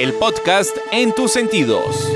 el podcast en tus sentidos.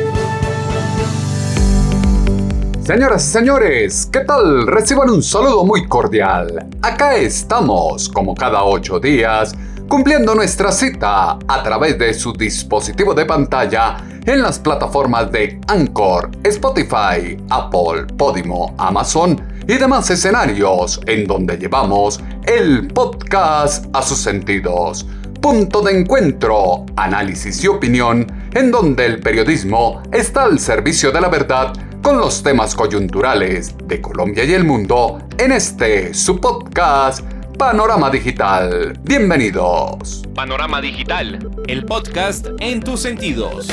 Señoras y señores, ¿qué tal? Reciban un saludo muy cordial. Acá estamos, como cada ocho días, cumpliendo nuestra cita a través de su dispositivo de pantalla en las plataformas de Anchor, Spotify, Apple, Podimo, Amazon y demás escenarios en donde llevamos el podcast a sus sentidos. Punto de encuentro, análisis y opinión en donde el periodismo está al servicio de la verdad con los temas coyunturales de Colombia y el mundo en este su podcast Panorama Digital. Bienvenidos. Panorama Digital, el podcast en tus sentidos.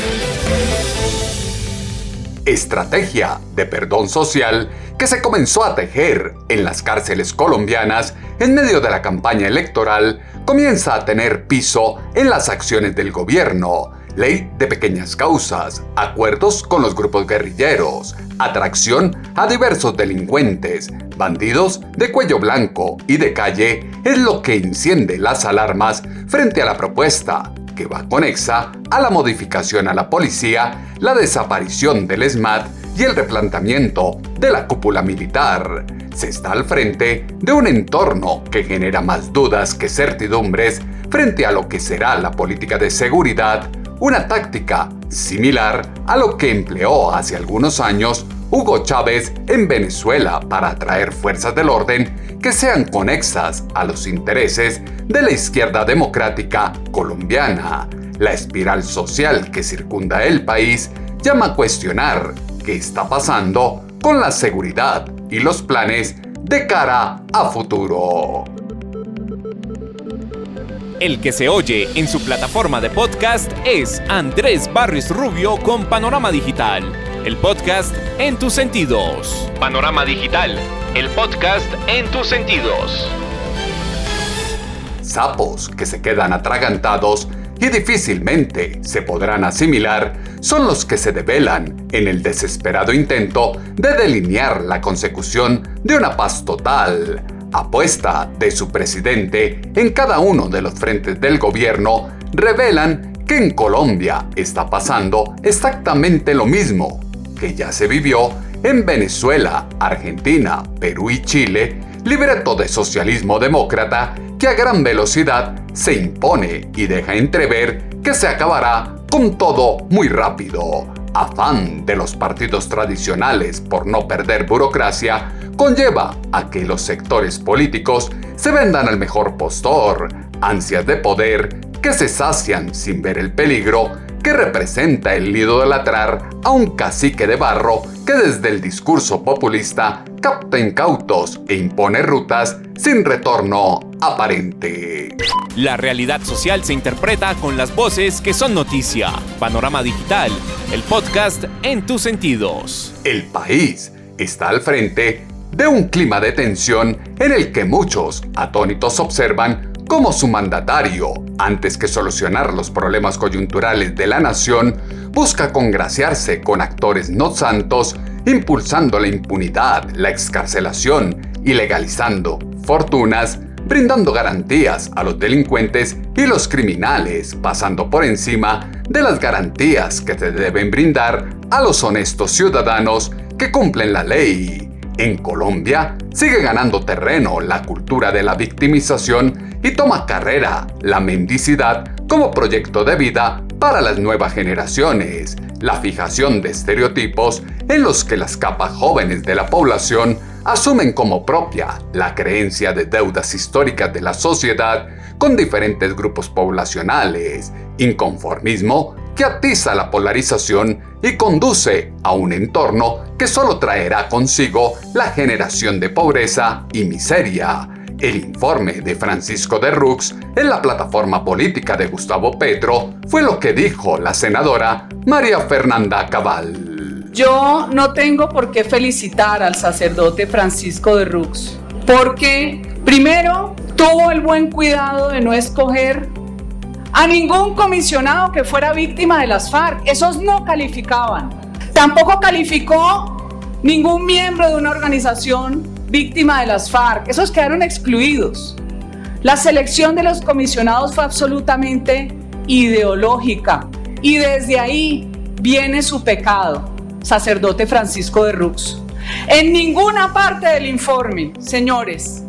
Estrategia de perdón social que se comenzó a tejer en las cárceles colombianas en medio de la campaña electoral comienza a tener piso en las acciones del gobierno. Ley de pequeñas causas, acuerdos con los grupos guerrilleros, atracción a diversos delincuentes, bandidos de cuello blanco y de calle es lo que enciende las alarmas frente a la propuesta que va conexa a la modificación a la policía, la desaparición del SMAT y el replanteamiento de la cúpula militar. Se está al frente de un entorno que genera más dudas que certidumbres frente a lo que será la política de seguridad una táctica similar a lo que empleó hace algunos años Hugo Chávez en Venezuela para atraer fuerzas del orden que sean conexas a los intereses de la izquierda democrática colombiana. La espiral social que circunda el país llama a cuestionar qué está pasando con la seguridad y los planes de cara a futuro. El que se oye en su plataforma de podcast es Andrés Barris Rubio con Panorama Digital, el podcast en tus sentidos. Panorama Digital, el podcast en tus sentidos. Sapos que se quedan atragantados y difícilmente se podrán asimilar son los que se develan en el desesperado intento de delinear la consecución de una paz total apuesta de su presidente en cada uno de los frentes del gobierno revelan que en Colombia está pasando exactamente lo mismo que ya se vivió en Venezuela, Argentina, Perú y Chile, libreto de socialismo demócrata que a gran velocidad se impone y deja entrever que se acabará con todo muy rápido. Afán de los partidos tradicionales por no perder burocracia conlleva a que los sectores políticos se vendan al mejor postor, ansias de poder que se sacian sin ver el peligro que representa el de latrar a un cacique de barro que desde el discurso populista capta incautos e impone rutas sin retorno aparente. La realidad social se interpreta con las voces que son noticia. Panorama Digital, el podcast en tus sentidos. El país está al frente de un clima de tensión en el que muchos atónitos observan cómo su mandatario, antes que solucionar los problemas coyunturales de la nación, busca congraciarse con actores no santos, impulsando la impunidad, la excarcelación y legalizando fortunas, brindando garantías a los delincuentes y los criminales, pasando por encima de las garantías que se deben brindar a los honestos ciudadanos que cumplen la ley. En Colombia sigue ganando terreno la cultura de la victimización y toma carrera la mendicidad como proyecto de vida para las nuevas generaciones, la fijación de estereotipos en los que las capas jóvenes de la población asumen como propia la creencia de deudas históricas de la sociedad con diferentes grupos poblacionales, inconformismo que atiza la polarización y conduce a un entorno que solo traerá consigo la generación de pobreza y miseria. El informe de Francisco de Rux en la plataforma política de Gustavo Petro fue lo que dijo la senadora María Fernanda Cabal. Yo no tengo por qué felicitar al sacerdote Francisco de Rux, porque primero tuvo el buen cuidado de no escoger a ningún comisionado que fuera víctima de las FARC. Esos no calificaban. Tampoco calificó ningún miembro de una organización víctima de las FARC. Esos quedaron excluidos. La selección de los comisionados fue absolutamente ideológica y desde ahí viene su pecado, sacerdote Francisco de Rux. En ninguna parte del informe, señores,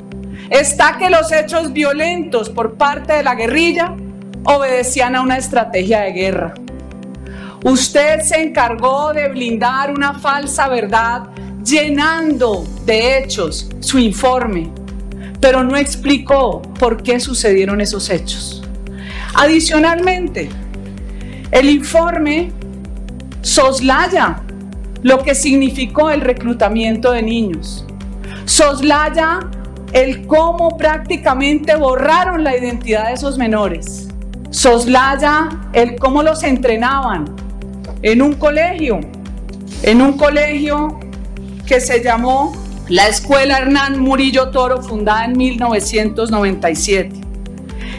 está que los hechos violentos por parte de la guerrilla obedecían a una estrategia de guerra. Usted se encargó de blindar una falsa verdad llenando de hechos su informe, pero no explicó por qué sucedieron esos hechos. Adicionalmente, el informe soslaya lo que significó el reclutamiento de niños, soslaya el cómo prácticamente borraron la identidad de esos menores, soslaya el cómo los entrenaban en un colegio, en un colegio que se llamó la Escuela Hernán Murillo Toro, fundada en 1997.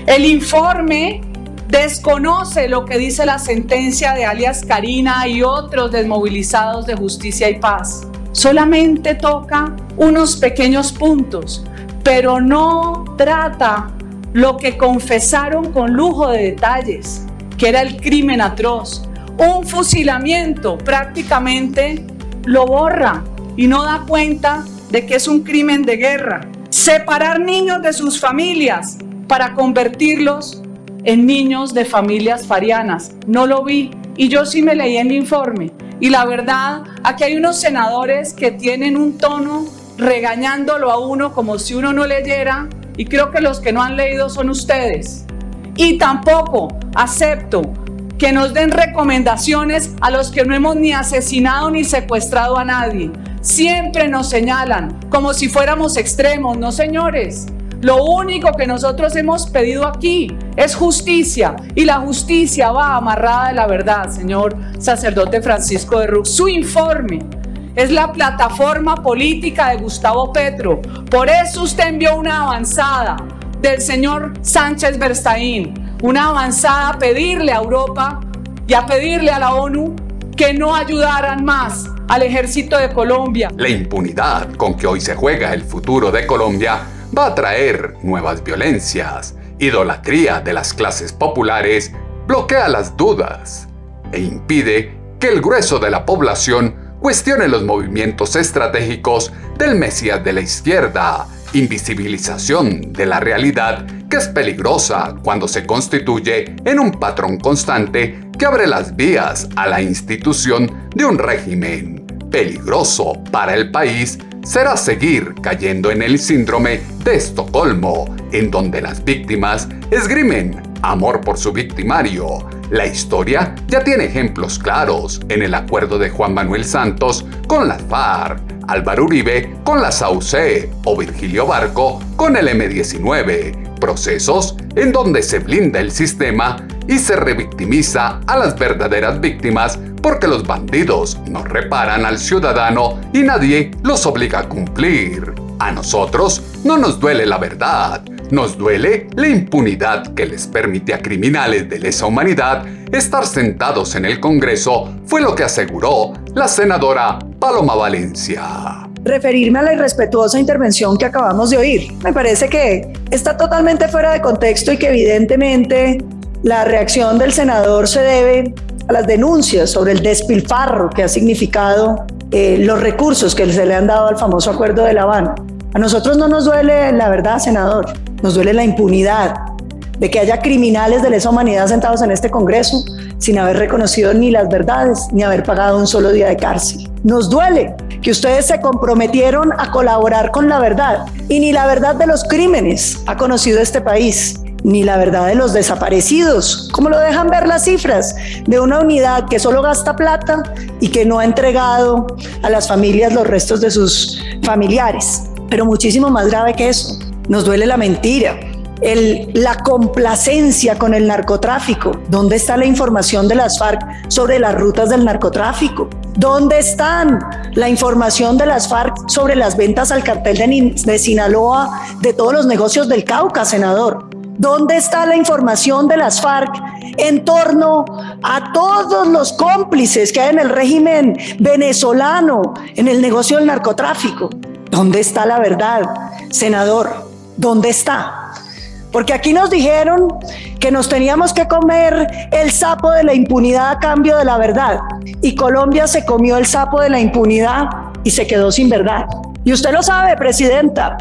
El informe desconoce lo que dice la sentencia de alias Karina y otros desmovilizados de justicia y paz. Solamente toca unos pequeños puntos, pero no trata lo que confesaron con lujo de detalles, que era el crimen atroz. Un fusilamiento prácticamente lo borra y no da cuenta de que es un crimen de guerra. Separar niños de sus familias para convertirlos en niños de familias farianas. No lo vi y yo sí me leí el informe. Y la verdad, aquí hay unos senadores que tienen un tono regañándolo a uno como si uno no leyera y creo que los que no han leído son ustedes. Y tampoco acepto que nos den recomendaciones a los que no hemos ni asesinado ni secuestrado a nadie. Siempre nos señalan como si fuéramos extremos, no señores. Lo único que nosotros hemos pedido aquí es justicia y la justicia va amarrada de la verdad, señor sacerdote Francisco de Rux. Su informe es la plataforma política de Gustavo Petro. Por eso usted envió una avanzada del señor Sánchez Berstaín, una avanzada a pedirle a Europa y a pedirle a la ONU que no ayudaran más al ejército de Colombia. La impunidad con que hoy se juega el futuro de Colombia va a traer nuevas violencias. Idolatría de las clases populares bloquea las dudas e impide que el grueso de la población cuestione los movimientos estratégicos del Mesías de la izquierda, invisibilización de la realidad que es peligrosa cuando se constituye en un patrón constante que abre las vías a la institución de un régimen peligroso para el país será seguir cayendo en el síndrome de Estocolmo, en donde las víctimas esgrimen amor por su victimario. La historia ya tiene ejemplos claros en el acuerdo de Juan Manuel Santos con las FARC, Álvaro Uribe con la SAUCE o Virgilio Barco con el M19, procesos en donde se blinda el sistema y se revictimiza a las verdaderas víctimas porque los bandidos no reparan al ciudadano y nadie los obliga a cumplir. A nosotros no nos duele la verdad, nos duele la impunidad que les permite a criminales de lesa humanidad estar sentados en el Congreso, fue lo que aseguró la senadora Paloma Valencia referirme a la irrespetuosa intervención que acabamos de oír. Me parece que está totalmente fuera de contexto y que evidentemente la reacción del senador se debe a las denuncias sobre el despilfarro que ha significado eh, los recursos que se le han dado al famoso acuerdo de La Habana. A nosotros no nos duele la verdad, senador, nos duele la impunidad de que haya criminales de lesa humanidad sentados en este Congreso sin haber reconocido ni las verdades ni haber pagado un solo día de cárcel. Nos duele que ustedes se comprometieron a colaborar con la verdad y ni la verdad de los crímenes ha conocido este país ni la verdad de los desaparecidos, como lo dejan ver las cifras de una unidad que solo gasta plata y que no ha entregado a las familias los restos de sus familiares. Pero muchísimo más grave que eso, nos duele la mentira, la complacencia con el narcotráfico. ¿Dónde está la información de las FARC sobre las rutas del narcotráfico? ¿Dónde están la información de las FARC sobre las ventas al cartel de, de Sinaloa de todos los negocios del Cauca, senador? ¿Dónde está la información de las FARC en torno a todos los cómplices que hay en el régimen venezolano en el negocio del narcotráfico? ¿Dónde está la verdad, senador? ¿Dónde está? Porque aquí nos dijeron que nos teníamos que comer el sapo de la impunidad a cambio de la verdad. Y Colombia se comió el sapo de la impunidad y se quedó sin verdad. Y usted lo sabe, presidenta.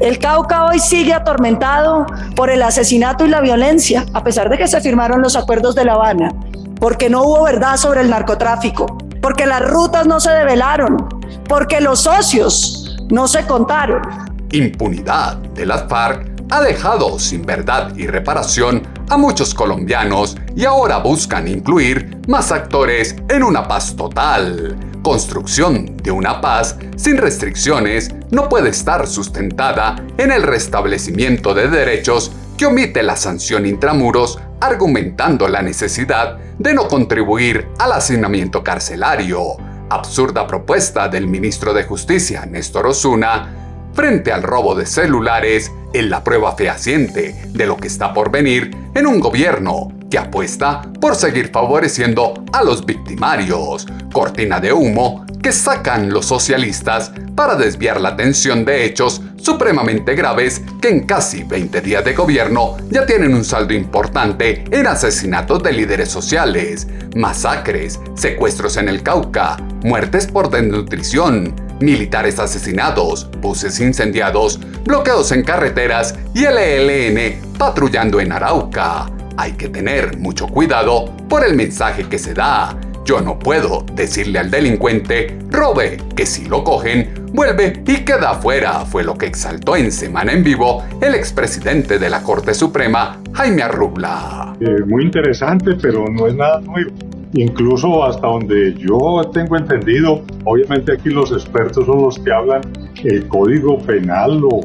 El Cauca hoy sigue atormentado por el asesinato y la violencia, a pesar de que se firmaron los acuerdos de La Habana, porque no hubo verdad sobre el narcotráfico, porque las rutas no se develaron, porque los socios no se contaron. Impunidad de las FARC ha dejado sin verdad y reparación a muchos colombianos y ahora buscan incluir más actores en una paz total. Construcción de una paz sin restricciones no puede estar sustentada en el restablecimiento de derechos que omite la sanción intramuros argumentando la necesidad de no contribuir al hacinamiento carcelario. Absurda propuesta del ministro de Justicia, Néstor Osuna, frente al robo de celulares en la prueba fehaciente de lo que está por venir en un gobierno que apuesta por seguir favoreciendo a los victimarios, cortina de humo que sacan los socialistas para desviar la atención de hechos supremamente graves que en casi 20 días de gobierno ya tienen un saldo importante en asesinatos de líderes sociales, masacres, secuestros en el Cauca, muertes por desnutrición, militares asesinados, buses incendiados, bloqueos en carreteras y el ELN patrullando en Arauca. Hay que tener mucho cuidado por el mensaje que se da. Yo no puedo decirle al delincuente, robe, que si lo cogen, vuelve y queda afuera, fue lo que exaltó en Semana en Vivo el expresidente de la Corte Suprema, Jaime Arrubla. Eh, muy interesante, pero no es nada nuevo. Incluso hasta donde yo tengo entendido, obviamente aquí los expertos son los que hablan, el código penal lo,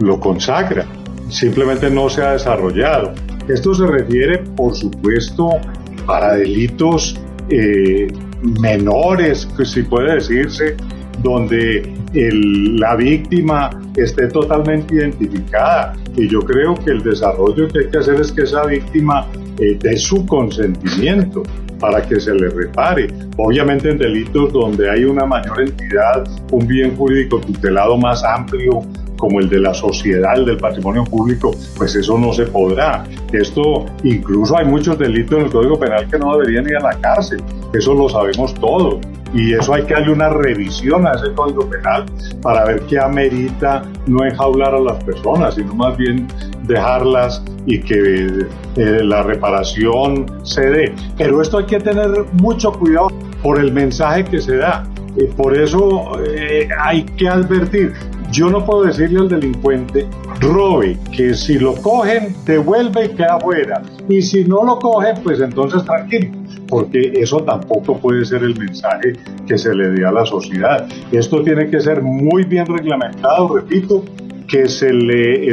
lo consagra, simplemente no se ha desarrollado. Esto se refiere, por supuesto, para delitos eh, menores, si puede decirse, donde la víctima esté totalmente identificada. Y yo creo que el desarrollo que hay que hacer es que esa víctima eh, dé su consentimiento para que se le repare. Obviamente en delitos donde hay una mayor entidad, un bien jurídico tutelado más amplio, como el de la sociedad, el del patrimonio público, pues eso no se podrá. Esto, incluso hay muchos delitos en el Código Penal que no deberían ir a la cárcel, eso lo sabemos todos. Y eso hay que darle una revisión a ese Código Penal para ver qué amerita no enjaular a las personas, sino más bien dejarlas y que eh, la reparación se dé. Pero esto hay que tener mucho cuidado por el mensaje que se da. y por eso eh, hay que advertir, yo no puedo decirle al delincuente, robe, que si lo cogen, devuelve y queda fuera. Y si no lo cogen, pues entonces tranquilo, porque eso tampoco puede ser el mensaje que se le dé a la sociedad. Esto tiene que ser muy bien reglamentado, repito, que se le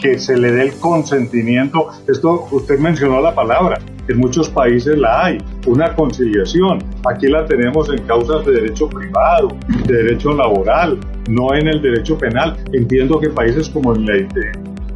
que se le dé el consentimiento. Esto usted mencionó la palabra, en muchos países la hay, una conciliación. Aquí la tenemos en causas de derecho privado, de derecho laboral, no en el derecho penal. Entiendo que países como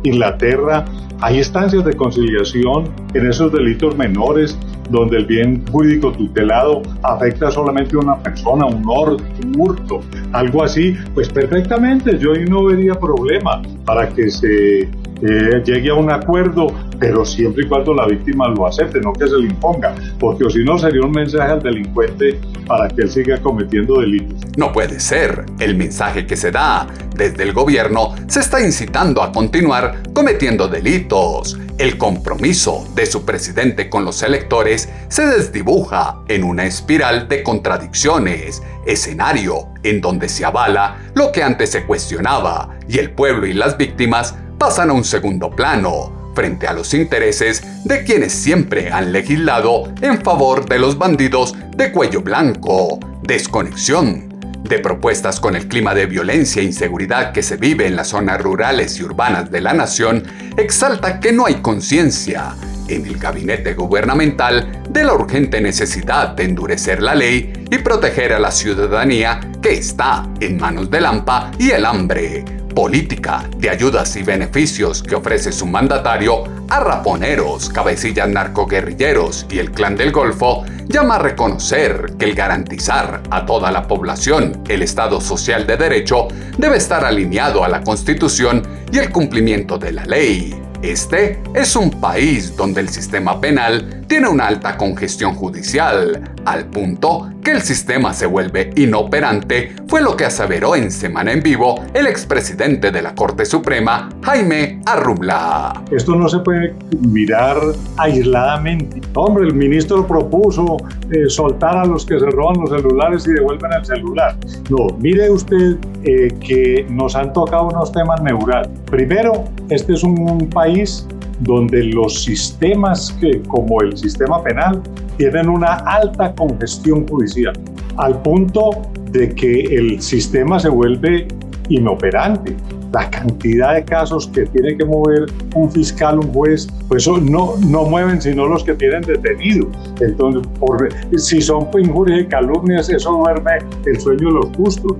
Inglaterra hay instancias de conciliación en esos delitos menores donde el bien jurídico tutelado afecta solamente a una persona, un orden, un hurto, algo así, pues perfectamente yo ahí no vería problema para que se eh, llegue a un acuerdo, pero siempre y cuando la víctima lo acepte, no que se le imponga, porque si no sería un mensaje al delincuente para que él siga cometiendo delitos. No puede ser. El mensaje que se da desde el gobierno se está incitando a continuar cometiendo delitos. El compromiso de su presidente con los electores se desdibuja en una espiral de contradicciones, escenario en donde se avala lo que antes se cuestionaba y el pueblo y las víctimas pasan a un segundo plano frente a los intereses de quienes siempre han legislado en favor de los bandidos de cuello blanco. Desconexión de propuestas con el clima de violencia e inseguridad que se vive en las zonas rurales y urbanas de la nación, exalta que no hay conciencia en el gabinete gubernamental de la urgente necesidad de endurecer la ley y proteger a la ciudadanía que está en manos del AMPA y el hambre. Política de ayudas y beneficios que ofrece su mandatario a raponeros, cabecillas narcoguerrilleros y el clan del Golfo llama a reconocer que el garantizar a toda la población el Estado social de derecho debe estar alineado a la Constitución y el cumplimiento de la ley. Este es un país donde el sistema penal tiene una alta congestión judicial, al punto que el sistema se vuelve inoperante, fue lo que aseveró en Semana en Vivo el expresidente de la Corte Suprema, Jaime Arrubla. Esto no se puede mirar aisladamente. Hombre, el ministro propuso eh, soltar a los que se roban los celulares y devuelven el celular. No, mire usted eh, que nos han tocado unos temas neurales. Primero, este es un país donde los sistemas que, como el sistema penal tienen una alta congestión judicial, al punto de que el sistema se vuelve inoperante. La cantidad de casos que tiene que mover un fiscal, un juez, pues no, no mueven sino los que tienen detenidos. Entonces, por, si son injurias y calumnias, eso duerme el sueño de los justos.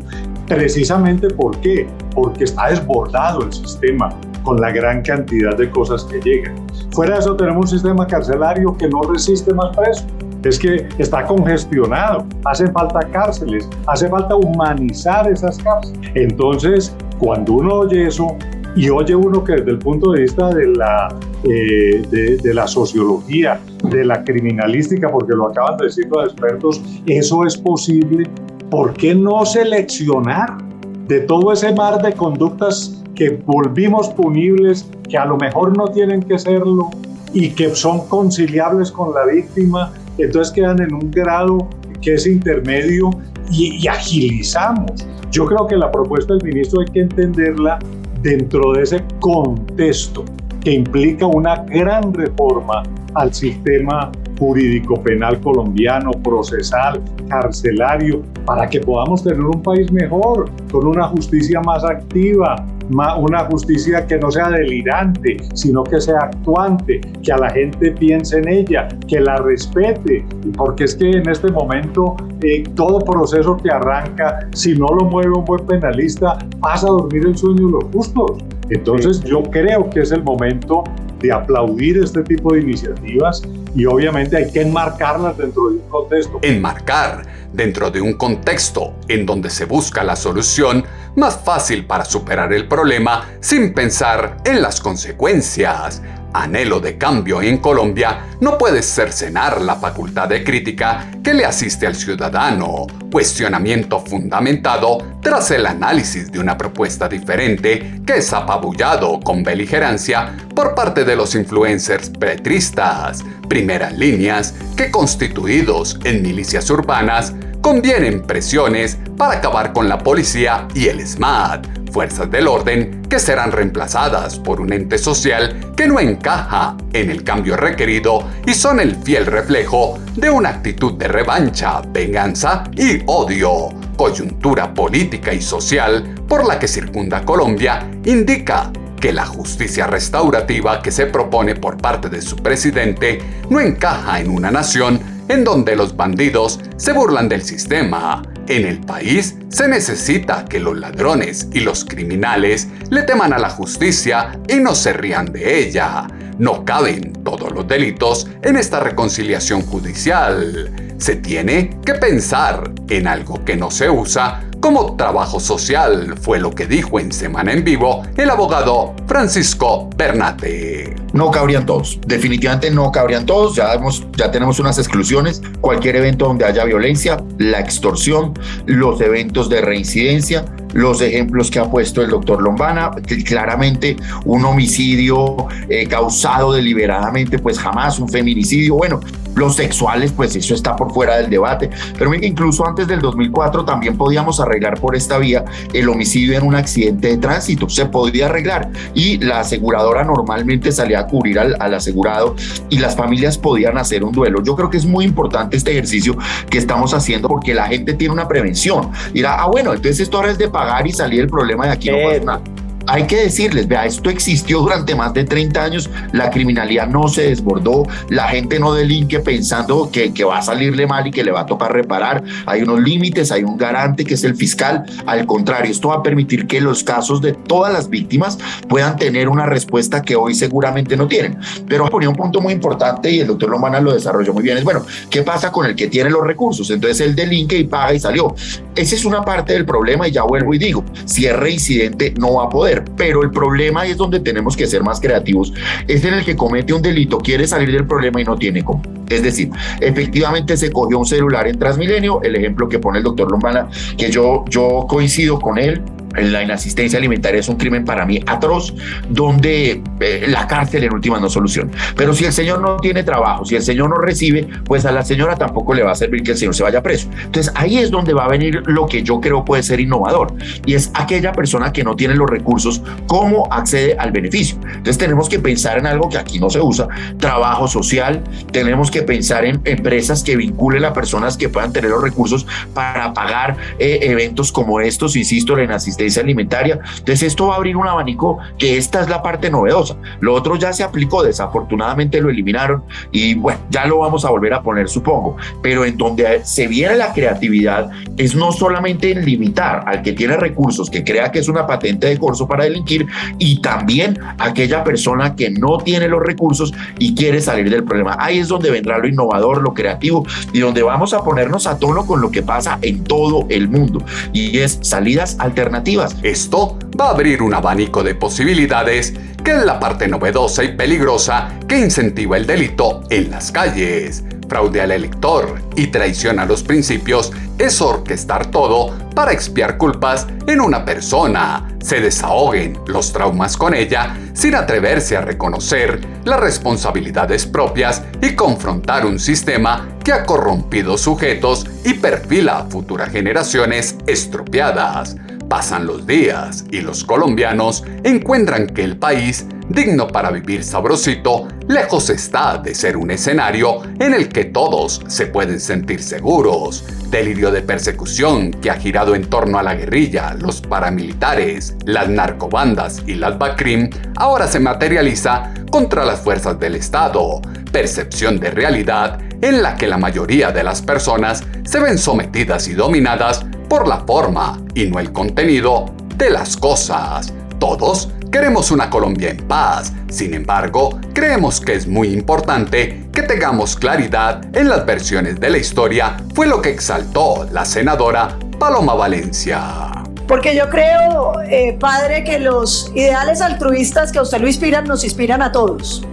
Precisamente ¿por qué? Porque está desbordado el sistema con la gran cantidad de cosas que llegan. Fuera de eso tenemos un sistema carcelario que no resiste más presos. Es que está congestionado, hacen falta cárceles, hace falta humanizar esas cárceles. Entonces, cuando uno oye eso, y oye uno que desde el punto de vista de la, eh, de, de, la sociología, de la criminalística, porque lo acaban de decir los expertos, eso es posible, ¿por qué no seleccionar de todo ese mar de conductas que volvimos punibles, que a lo mejor no tienen que serlo y que son conciliables con la víctima, entonces quedan en un grado que es intermedio y, y agilizamos. Yo creo que la propuesta del ministro hay que entenderla dentro de ese contexto que implica una gran reforma al sistema jurídico penal colombiano, procesal, carcelario, para que podamos tener un país mejor, con una justicia más activa, una justicia que no sea delirante, sino que sea actuante, que a la gente piense en ella, que la respete, porque es que en este momento eh, todo proceso que arranca, si no lo mueve un buen penalista, pasa a dormir el sueño de los justos. Entonces yo creo que es el momento de aplaudir este tipo de iniciativas y obviamente hay que enmarcarlas dentro de un contexto. Enmarcar dentro de un contexto en donde se busca la solución más fácil para superar el problema sin pensar en las consecuencias. Anhelo de cambio en Colombia no puede cercenar la facultad de crítica que le asiste al ciudadano, cuestionamiento fundamentado tras el análisis de una propuesta diferente que es apabullado con beligerancia por parte de los influencers petristas, primeras líneas que constituidos en milicias urbanas convienen presiones para acabar con la policía y el SMAT, fuerzas del orden que serán reemplazadas por un ente social que no encaja en el cambio requerido y son el fiel reflejo de una actitud de revancha, venganza y odio. Coyuntura política y social por la que circunda Colombia indica que la justicia restaurativa que se propone por parte de su presidente no encaja en una nación en donde los bandidos se burlan del sistema. En el país se necesita que los ladrones y los criminales le teman a la justicia y no se rían de ella. No caben todos los delitos en esta reconciliación judicial. Se tiene que pensar en algo que no se usa como trabajo social, fue lo que dijo en Semana en Vivo el abogado Francisco Bernate. No cabrían todos, definitivamente no cabrían todos, ya, ya tenemos unas exclusiones, cualquier evento donde haya violencia, la extorsión, los eventos de reincidencia, los ejemplos que ha puesto el doctor Lombana, claramente un homicidio eh, causado deliberadamente, pues jamás un feminicidio, bueno, Los sexuales, pues eso está por fuera del debate. Pero mira, incluso antes del 2004 también podíamos arreglar por esta vía el homicidio en un accidente de tránsito. Se podía arreglar y la aseguradora normalmente salía a cubrir al, al asegurado y las familias podían hacer un duelo. Yo creo que es muy importante este ejercicio que estamos haciendo porque la gente tiene una prevención. Dirá, ah, bueno, entonces esto ahora es de pagar y salir el problema de aquí, no pasa nada hay que decirles, vea, esto existió durante más de 30 años, la criminalidad no se desbordó, la gente no delinque pensando que, va a salirle mal y que le va a tocar reparar, hay unos límites, hay un garante que es el fiscal, al contrario, esto va a permitir que los casos de todas las víctimas puedan tener una respuesta que hoy seguramente no tienen. Pero ponía un punto muy importante y el doctor Lomana lo desarrolló muy bien, es bueno, ¿qué pasa con el que tiene los recursos? Entonces él delinque y paga y salió. Esa es una parte del problema y ya vuelvo y digo, si es reincidente no va a poder pero el problema es donde tenemos que ser más creativos, es en el que comete un delito, quiere salir del problema y no tiene cómo. Es decir, efectivamente se cogió un celular en Transmilenio, el ejemplo que pone el doctor Lombana, que yo, yo coincido con él, la inasistencia alimentaria es un crimen para mí atroz, donde eh, la cárcel en última no solución. Pero si el señor no tiene trabajo, si el señor no recibe, pues a la señora tampoco le va a servir que el señor se vaya preso. Entonces ahí es donde va a venir lo que yo creo puede ser innovador, y es aquella persona que no tiene los recursos, cómo accede al beneficio. Entonces tenemos que pensar en algo que aquí no se usa, trabajo social, tenemos que pensar en empresas que vinculen a personas que puedan tener los recursos para pagar eh, eventos como estos, insisto, la inasistencia alimentaria. Entonces esto va a abrir un abanico que esta es la parte novedosa. Lo otro ya se aplicó, desafortunadamente lo eliminaron y bueno, ya lo vamos a volver a poner supongo. Pero en donde se viene la creatividad es no solamente en limitar al que tiene recursos, que crea que es una patente de corso para delinquir y también aquella persona que no tiene los recursos y quiere salir del problema. Ahí es donde vendrá lo innovador, lo creativo y donde vamos a ponernos a tono con lo que pasa en todo el mundo y es salidas alternativas esto va a abrir un abanico de posibilidades que es la parte novedosa y peligrosa que incentiva el delito en las calles. Fraude al elector y traición a los principios es orquestar todo para expiar culpas en una persona. Se desahoguen los traumas con ella sin atreverse a reconocer las responsabilidades propias y confrontar un sistema que ha corrompido sujetos y perfila a futuras generaciones estropeadas. Pasan los días y los colombianos encuentran que el país, digno para vivir sabrosito, lejos está de ser un escenario en el que todos se pueden sentir seguros. Delirio de persecución que ha girado en torno a la guerrilla, los paramilitares, las narcobandas y las BACRIM ahora se materializa contra las fuerzas del Estado. Percepción de realidad en la que la mayoría de las personas se ven sometidas y dominadas por la forma y no el contenido de las cosas. Todos queremos una Colombia en paz, sin embargo, creemos que es muy importante que tengamos claridad en las versiones de la historia, fue lo que exaltó la senadora Paloma Valencia. Porque yo creo, eh, padre, que los ideales altruistas que a usted lo inspiran nos inspiran a todos.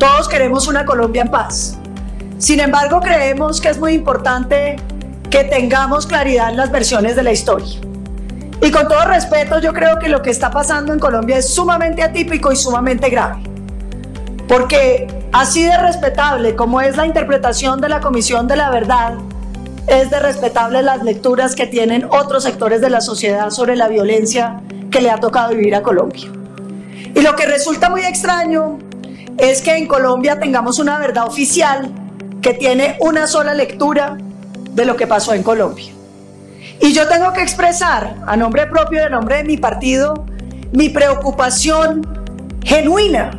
Todos queremos una Colombia en paz. Sin embargo, creemos que es muy importante que tengamos claridad en las versiones de la historia. Y con todo respeto, yo creo que lo que está pasando en Colombia es sumamente atípico y sumamente grave. Porque así de respetable como es la interpretación de la Comisión de la Verdad, es de respetable las lecturas que tienen otros sectores de la sociedad sobre la violencia que le ha tocado vivir a Colombia. Y lo que resulta muy extraño es que en Colombia tengamos una verdad oficial que tiene una sola lectura de lo que pasó en Colombia. Y yo tengo que expresar a nombre propio y a nombre de mi partido mi preocupación genuina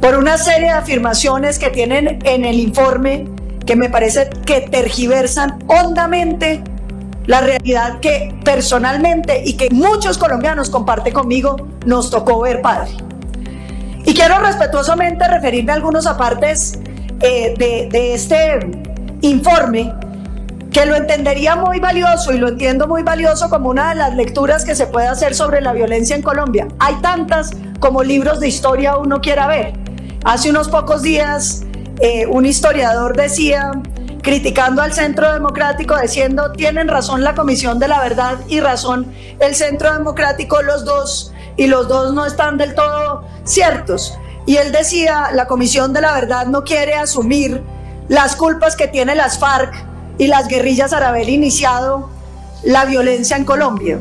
por una serie de afirmaciones que tienen en el informe que me parece que tergiversan hondamente la realidad que personalmente y que muchos colombianos comparten conmigo nos tocó ver, padre. Y quiero respetuosamente referirme a algunos apartes eh, de, de este informe que lo entendería muy valioso y lo entiendo muy valioso como una de las lecturas que se puede hacer sobre la violencia en Colombia. Hay tantas como libros de historia uno quiera ver. Hace unos pocos días eh, un historiador decía, criticando al Centro Democrático, diciendo, tienen razón la Comisión de la Verdad y razón el Centro Democrático, los dos, y los dos no están del todo ciertos. Y él decía, la Comisión de la Verdad no quiere asumir las culpas que tiene las FARC y las guerrillas al haber iniciado la violencia en Colombia.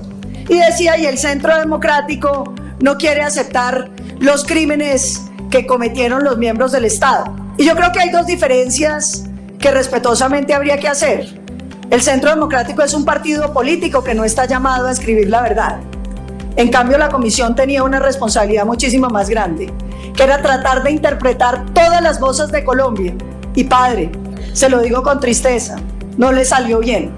Y decía, y el Centro Democrático no quiere aceptar los crímenes que cometieron los miembros del Estado. Y yo creo que hay dos diferencias que respetuosamente habría que hacer. El Centro Democrático es un partido político que no está llamado a escribir la verdad. En cambio, la comisión tenía una responsabilidad muchísimo más grande, que era tratar de interpretar todas las voces de Colombia. Y padre, se lo digo con tristeza, no le salió bien,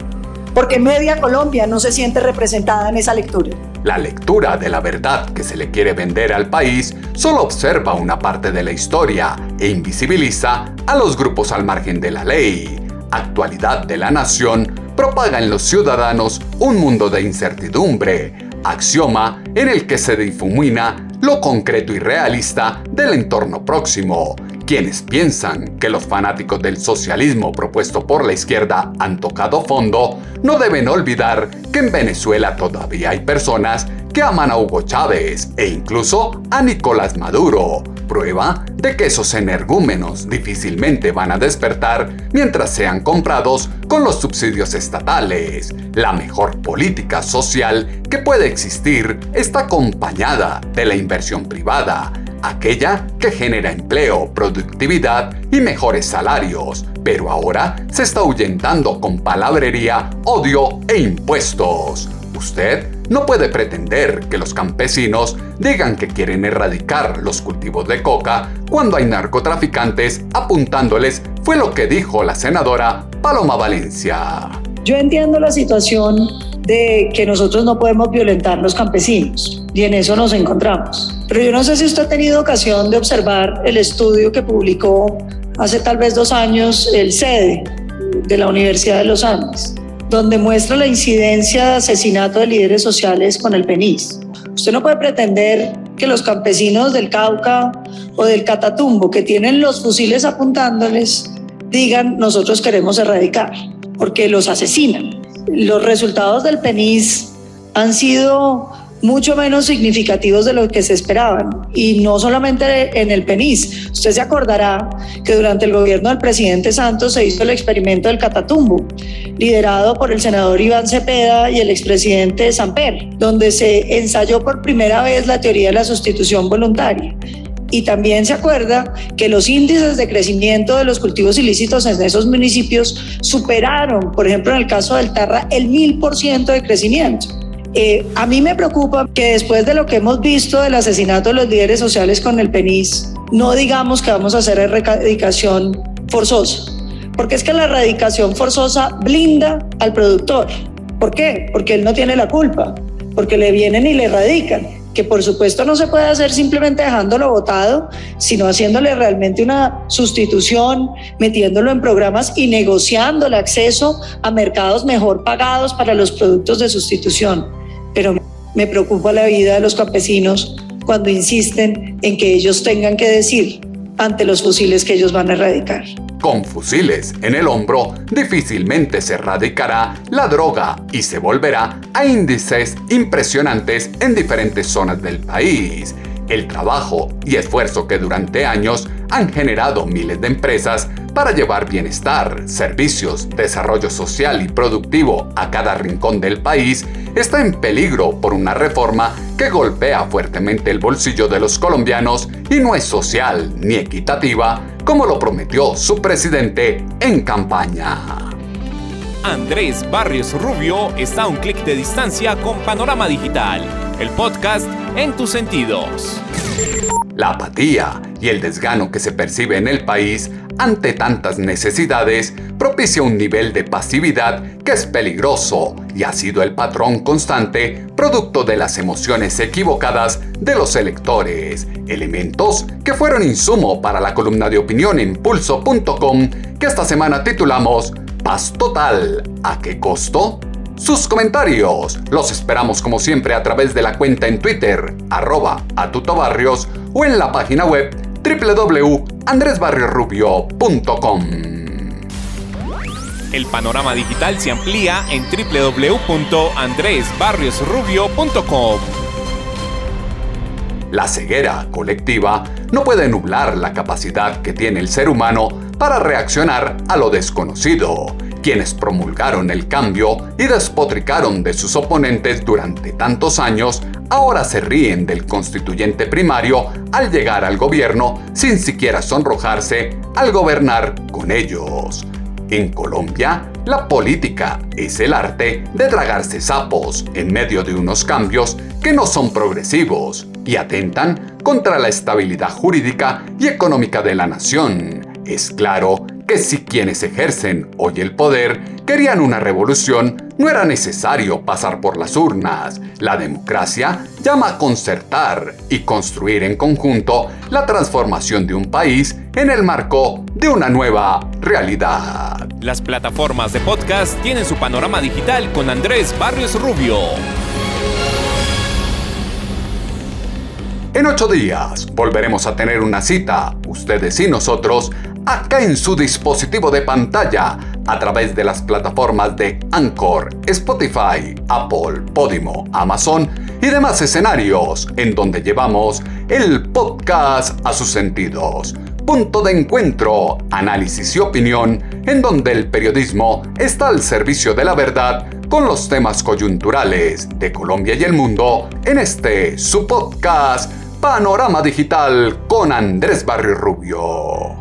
porque media Colombia no se siente representada en esa lectura. La lectura de la verdad que se le quiere vender al país solo observa una parte de la historia e invisibiliza a los grupos al margen de la ley. Actualidad de la nación propaga en los ciudadanos un mundo de incertidumbre, axioma en el que se difumina lo concreto y realista del entorno próximo. Quienes piensan que los fanáticos del socialismo propuesto por la izquierda han tocado fondo, no deben olvidar que en Venezuela todavía hay personas que aman a Hugo Chávez e incluso a Nicolás Maduro, prueba de que esos energúmenos difícilmente van a despertar mientras sean comprados con los subsidios estatales. La mejor política social que puede existir está acompañada de la inversión privada, aquella que genera empleo, productividad y mejores salarios, pero ahora se está ahuyentando con palabrería, odio e impuestos. Usted no puede pretender que los campesinos digan que quieren erradicar los cultivos de coca cuando hay narcotraficantes apuntándoles, fue lo que dijo la senadora Paloma Valencia. Yo entiendo la situación de que nosotros no podemos violentar los campesinos y en eso nos encontramos. Pero yo no sé si usted ha tenido ocasión de observar el estudio que publicó hace tal vez dos años el SEDE de la Universidad de los Andes, donde muestra la incidencia de asesinato de líderes sociales con el PENIS. Usted no puede pretender que los campesinos del Cauca o del Catatumbo, que tienen los fusiles apuntándoles, digan nosotros queremos erradicar, porque los asesinan. Los resultados del PENIS han sido mucho menos significativos de lo que se esperaban. Y no solamente en el PENIS. Usted se acordará que durante el gobierno del presidente Santos se hizo el experimento del Catatumbo, liderado por el senador Iván Cepeda y el expresidente Samper, donde se ensayó por primera vez la teoría de la sustitución voluntaria. Y también se acuerda que los índices de crecimiento de los cultivos ilícitos en esos municipios superaron, por ejemplo, en el caso del Tarra, el mil por ciento de crecimiento. Eh, a mí me preocupa que después de lo que hemos visto del asesinato de los líderes sociales con el PENIS, no digamos que vamos a hacer erradicación forzosa, porque es que la erradicación forzosa blinda al productor. ¿Por qué? Porque él no tiene la culpa, porque le vienen y le erradican que por supuesto no se puede hacer simplemente dejándolo votado, sino haciéndole realmente una sustitución, metiéndolo en programas y negociando el acceso a mercados mejor pagados para los productos de sustitución pero me preocupa la vida de los campesinos cuando insisten en que ellos tengan que decir ante los fusiles que ellos van a erradicar. Con fusiles en el hombro, difícilmente se erradicará la droga y se volverá a índices impresionantes en diferentes zonas del país. El trabajo y esfuerzo que durante años han generado miles de empresas para llevar bienestar, servicios, desarrollo social y productivo a cada rincón del país está en peligro por una reforma que golpea fuertemente el bolsillo de los colombianos y no es social ni equitativa como lo prometió su presidente en campaña. Andrés Barrios Rubio está a un clic de distancia con Panorama Digital, el podcast en tus sentidos. La apatía y el desgano que se percibe en el país ante tantas necesidades propicia un nivel de pasividad que es peligroso y ha sido el patrón constante producto de las emociones equivocadas de los electores, elementos que fueron insumo para la columna de opinión en pulso.com que esta semana titulamos Paz Total, ¿a qué costo? Sus comentarios los esperamos como siempre a través de la cuenta en Twitter, arroba atutobarrios o en la página web www.andresbarriorrubio.com. El panorama digital se amplía en www.andresbarriosrubio.com. La ceguera colectiva no puede nublar la capacidad que tiene el ser humano para reaccionar a lo desconocido. Quienes promulgaron el cambio y despotricaron de sus oponentes durante tantos años, ahora se ríen del constituyente primario al llegar al gobierno sin siquiera sonrojarse al gobernar con ellos. En Colombia, la política es el arte de tragarse sapos en medio de unos cambios que no son progresivos y atentan contra la estabilidad jurídica y económica de la nación. Es claro que si quienes ejercen hoy el poder querían una revolución, no era necesario pasar por las urnas. La democracia llama a concertar y construir en conjunto la transformación de un país en el marco de una nueva realidad. Las plataformas de podcast tienen su panorama digital con Andrés Barrios Rubio. En ocho días volveremos a tener una cita, ustedes y nosotros, acá en su dispositivo de pantalla, a través de las plataformas de Anchor, Spotify, Apple, Podimo, Amazon y demás escenarios, en donde llevamos el podcast a sus sentidos. Punto de encuentro, análisis y opinión, en donde el periodismo está al servicio de la verdad con los temas coyunturales de Colombia y el mundo en este su podcast Panorama Digital con Andrés Barrio Rubio.